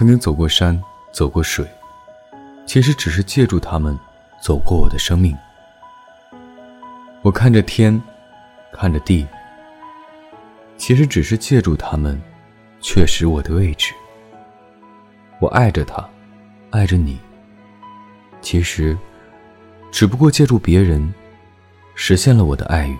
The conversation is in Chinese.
曾经走过山，走过水，其实只是借助他们走过我的生命。我看着天，看着地，其实只是借助他们。确实，我的位置，我爱着他，爱着你。其实只不过借助别人，实现了我的爱欲。